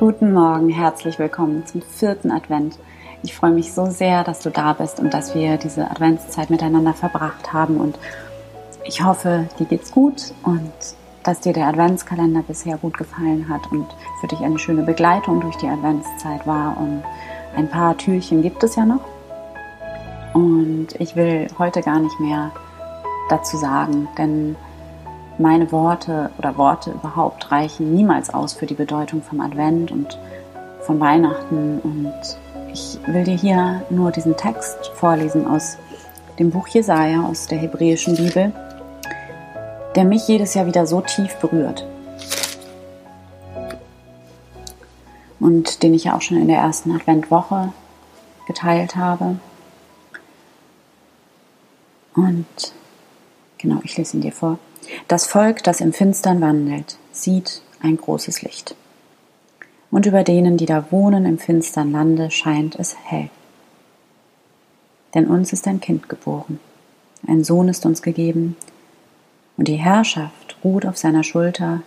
Guten Morgen, herzlich willkommen zum vierten Advent. Ich freue mich so sehr, dass du da bist und dass wir diese Adventszeit miteinander verbracht haben. Und ich hoffe, dir geht's gut und dass dir der Adventskalender bisher gut gefallen hat und für dich eine schöne Begleitung durch die Adventszeit war. Und ein paar Türchen gibt es ja noch. Und ich will heute gar nicht mehr dazu sagen, denn meine Worte oder Worte überhaupt reichen niemals aus für die Bedeutung vom Advent und von Weihnachten. Und ich will dir hier nur diesen Text vorlesen aus dem Buch Jesaja, aus der hebräischen Bibel, der mich jedes Jahr wieder so tief berührt. Und den ich ja auch schon in der ersten Adventwoche geteilt habe. Und genau, ich lese ihn dir vor. Das Volk, das im Finstern wandelt, sieht ein großes Licht. Und über denen, die da wohnen im finstern Lande, scheint es hell. Denn uns ist ein Kind geboren, ein Sohn ist uns gegeben, und die Herrschaft ruht auf seiner Schulter,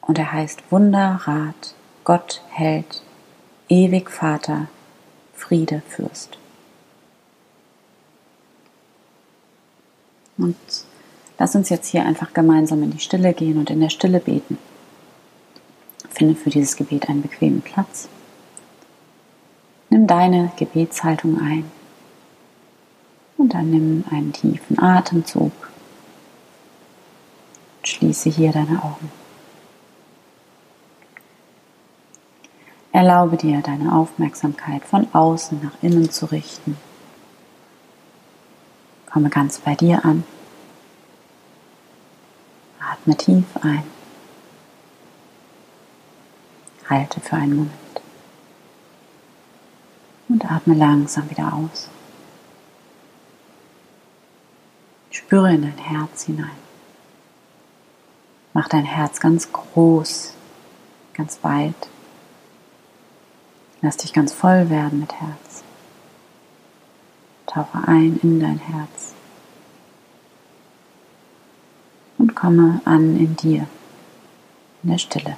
und er heißt Wunder, Rat, Gott, Held, ewig Vater, Friede, Fürst. Und Lass uns jetzt hier einfach gemeinsam in die Stille gehen und in der Stille beten. Finde für dieses Gebet einen bequemen Platz. Nimm deine Gebetshaltung ein und dann nimm einen tiefen Atemzug. Schließe hier deine Augen. Erlaube dir, deine Aufmerksamkeit von außen nach innen zu richten. Komme ganz bei dir an. Atme tief ein. Halte für einen Moment. Und atme langsam wieder aus. Spüre in dein Herz hinein. Mach dein Herz ganz groß, ganz weit. Lass dich ganz voll werden mit Herz. Tauche ein in dein Herz und komme an in dir, in der Stille.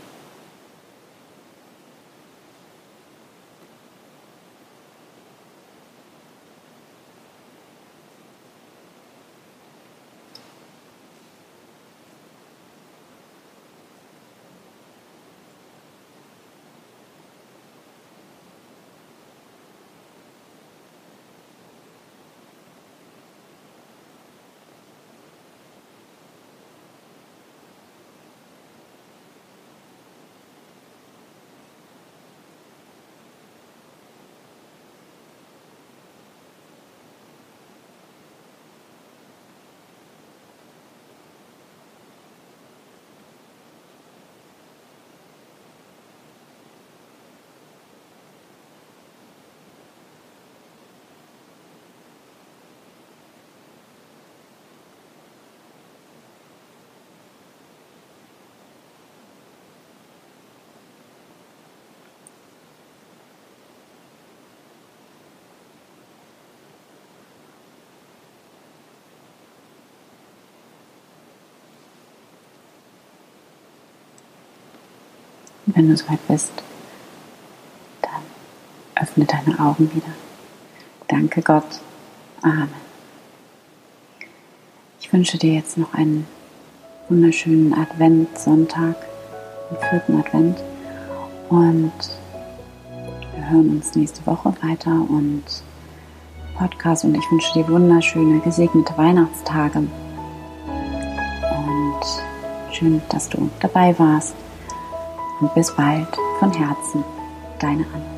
Und wenn du soweit bist, dann öffne deine Augen wieder. Danke Gott. Amen. Ich wünsche dir jetzt noch einen wunderschönen Adventssonntag, den vierten Advent. Und wir hören uns nächste Woche weiter und Podcast. Und ich wünsche dir wunderschöne, gesegnete Weihnachtstage. Und schön, dass du dabei warst und bis bald von Herzen, deine Anna.